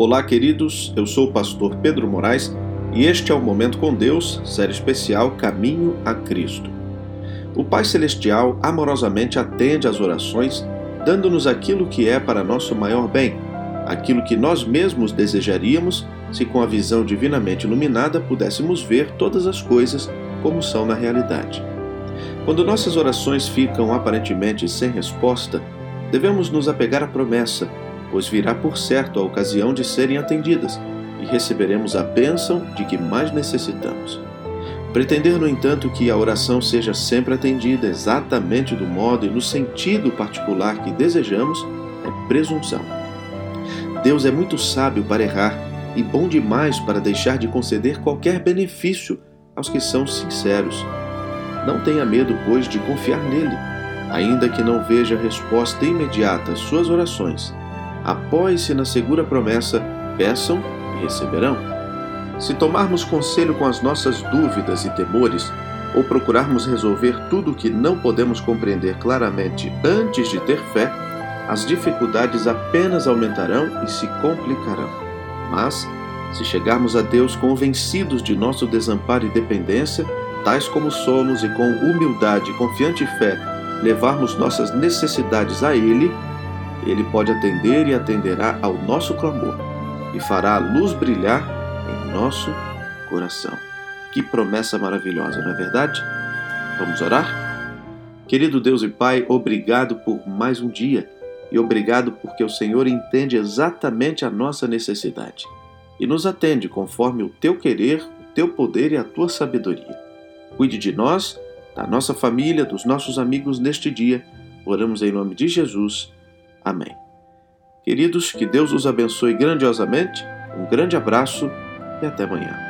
Olá, queridos. Eu sou o pastor Pedro Moraes e este é o Momento com Deus, série especial Caminho a Cristo. O Pai Celestial amorosamente atende às orações, dando-nos aquilo que é para nosso maior bem, aquilo que nós mesmos desejaríamos se com a visão divinamente iluminada pudéssemos ver todas as coisas como são na realidade. Quando nossas orações ficam aparentemente sem resposta, devemos nos apegar à promessa pois virá por certo a ocasião de serem atendidas e receberemos a bênção de que mais necessitamos. Pretender, no entanto, que a oração seja sempre atendida exatamente do modo e no sentido particular que desejamos é presunção. Deus é muito sábio para errar e bom demais para deixar de conceder qualquer benefício aos que são sinceros. Não tenha medo, pois, de confiar nele, ainda que não veja resposta imediata às suas orações apoie-se na segura promessa: peçam e receberão. Se tomarmos conselho com as nossas dúvidas e temores, ou procurarmos resolver tudo o que não podemos compreender claramente antes de ter fé, as dificuldades apenas aumentarão e se complicarão. Mas, se chegarmos a Deus convencidos de nosso desamparo e dependência, tais como somos e com humildade e confiante fé levarmos nossas necessidades a Ele, ele pode atender e atenderá ao nosso clamor e fará a luz brilhar em nosso coração. Que promessa maravilhosa, não é verdade? Vamos orar? Querido Deus e Pai, obrigado por mais um dia e obrigado porque o Senhor entende exatamente a nossa necessidade e nos atende conforme o teu querer, o teu poder e a tua sabedoria. Cuide de nós, da nossa família, dos nossos amigos neste dia. Oramos em nome de Jesus. Amém. Queridos, que Deus os abençoe grandiosamente, um grande abraço e até amanhã.